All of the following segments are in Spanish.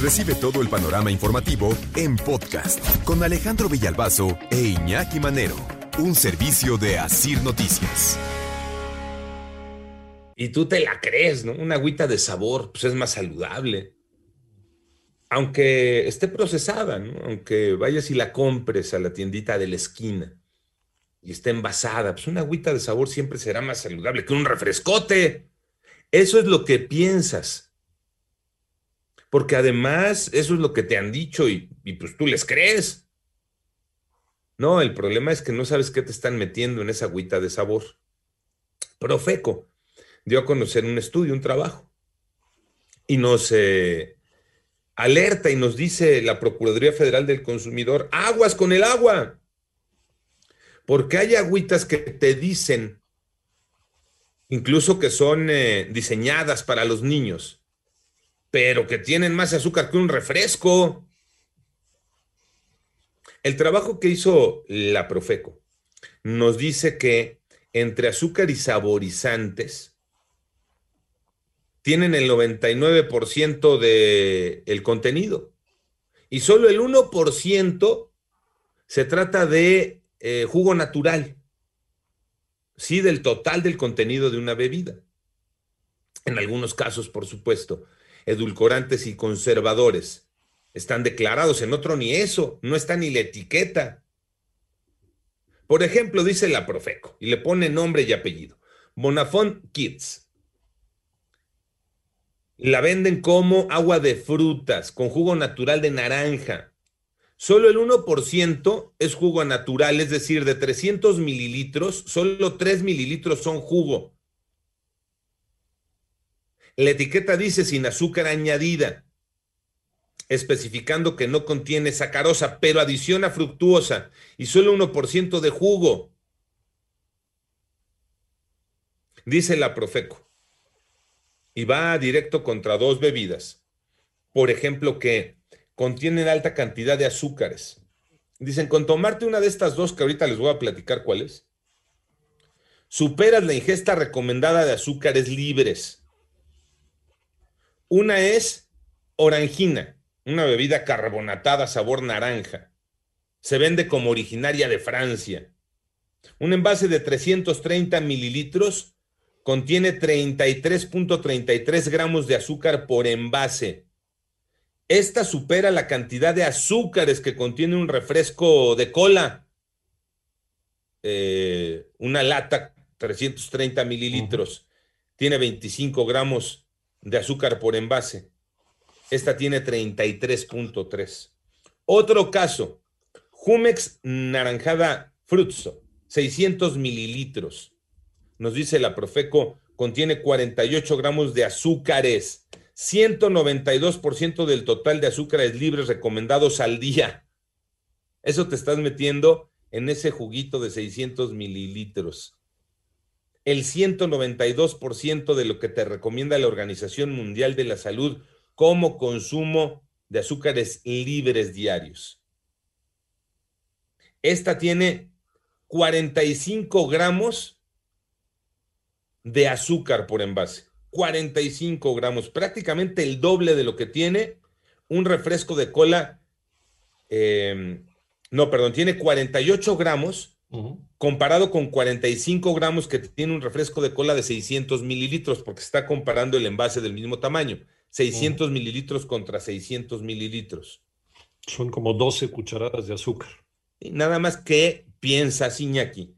Recibe todo el panorama informativo en podcast con Alejandro Villalbazo e Iñaki Manero, un servicio de Asir Noticias. Y tú te la crees, ¿no? Una agüita de sabor, pues es más saludable. Aunque esté procesada, ¿no? Aunque vayas y la compres a la tiendita de la esquina y esté envasada, pues una agüita de sabor siempre será más saludable que un refrescote. Eso es lo que piensas porque además eso es lo que te han dicho y, pues tú les crees. No, el problema es que no sabes qué te están metiendo en esa agüita de sabor. Profeco dio a conocer un estudio, un trabajo, y nos eh, alerta y nos dice la Procuraduría Federal del Consumidor, aguas con el agua, porque hay agüitas que te dicen, incluso que son eh, diseñadas para los niños, pero que tienen más azúcar que un refresco. El trabajo que hizo la Profeco nos dice que entre azúcar y saborizantes tienen el 99% del el contenido y solo el 1% se trata de eh, jugo natural, sí, del total del contenido de una bebida. En algunos casos, por supuesto, edulcorantes y conservadores. Están declarados, en otro ni eso, no está ni la etiqueta. Por ejemplo, dice la Profeco y le pone nombre y apellido. Bonafont Kids. La venden como agua de frutas con jugo natural de naranja. Solo el 1% es jugo natural, es decir, de 300 mililitros, solo 3 mililitros son jugo. La etiqueta dice sin azúcar añadida, especificando que no contiene sacarosa, pero adiciona fructuosa y solo 1% de jugo. Dice la Profeco. Y va directo contra dos bebidas. Por ejemplo, que contienen alta cantidad de azúcares. Dicen, con tomarte una de estas dos, que ahorita les voy a platicar cuáles, superas la ingesta recomendada de azúcares libres una es orangina, una bebida carbonatada sabor naranja. Se vende como originaria de Francia. Un envase de 330 mililitros contiene 33.33 gramos de azúcar por envase. Esta supera la cantidad de azúcares que contiene un refresco de cola. Eh, una lata, 330 mililitros, tiene 25 gramos de azúcar por envase. Esta tiene 33.3. Otro caso, Jumex naranjada Frutzo, 600 mililitros. Nos dice la Profeco, contiene 48 gramos de azúcares, 192% del total de azúcares libres recomendados al día. Eso te estás metiendo en ese juguito de 600 mililitros el 192% de lo que te recomienda la Organización Mundial de la Salud como consumo de azúcares libres diarios. Esta tiene 45 gramos de azúcar por envase. 45 gramos, prácticamente el doble de lo que tiene un refresco de cola. Eh, no, perdón, tiene 48 gramos comparado con 45 gramos que tiene un refresco de cola de 600 mililitros, porque está comparando el envase del mismo tamaño. 600 mililitros contra 600 mililitros. Son como 12 cucharadas de azúcar. Y nada más que piensa Iñaki,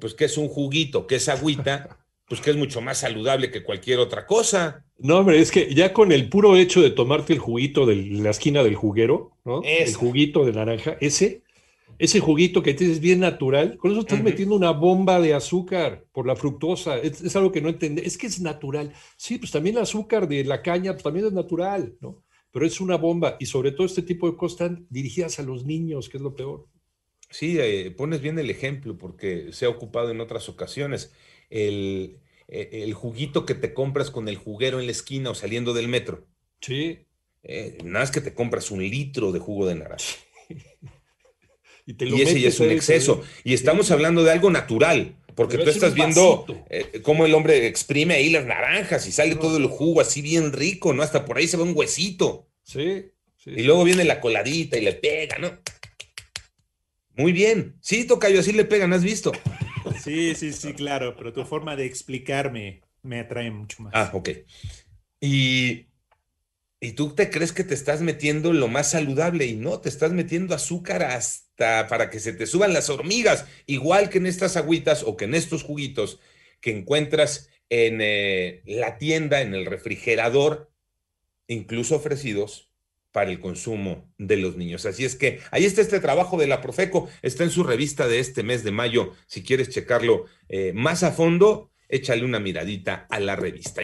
pues que es un juguito, que es agüita, pues que es mucho más saludable que cualquier otra cosa. No, hombre, es que ya con el puro hecho de tomarte el juguito de la esquina del juguero, ¿no? El juguito de naranja, ese ese juguito que tienes bien natural, con eso estás metiendo una bomba de azúcar por la fructosa. Es, algo que no entiende. Es que es natural. Sí, pues también el azúcar de la caña pues también es natural, ¿no? Pero es una bomba y sobre todo este tipo de cosas están dirigidas a los niños, que es lo peor. Sí, eh, pones bien el ejemplo porque se ha ocupado en otras ocasiones. El, e, el, juguito que te compras con el juguero en la esquina o saliendo del metro. Sí. Eh, nada más que te compras un litro de jugo de naranja. Y, ese ya es un exceso. Y estamos hablando de algo natural, porque tú estás viendo eh, cómo el hombre exprime ahí las naranjas y sale todo el jugo así bien rico, ¿no? Hasta por ahí se ve un huesito. Sí. y luego viene la coladita y le pega, ¿no? Muy bien. Sí, Tocayo, así le pegan, ¿has visto? Sí, sí, sí, claro, pero tu forma de explicarme me atrae mucho más. Ah, ok. Y, y tú te crees que te estás metiendo lo más saludable y no, te estás metiendo azúcar para que se te suban las hormigas, igual que en estas agüitas o que en estos juguitos que encuentras en eh, la tienda, en el refrigerador, incluso ofrecidos para el consumo de los niños. Así es que ahí está este trabajo de la Profeco, está en su revista de este mes de mayo. Si quieres checarlo eh, más a fondo, échale una miradita a la revista.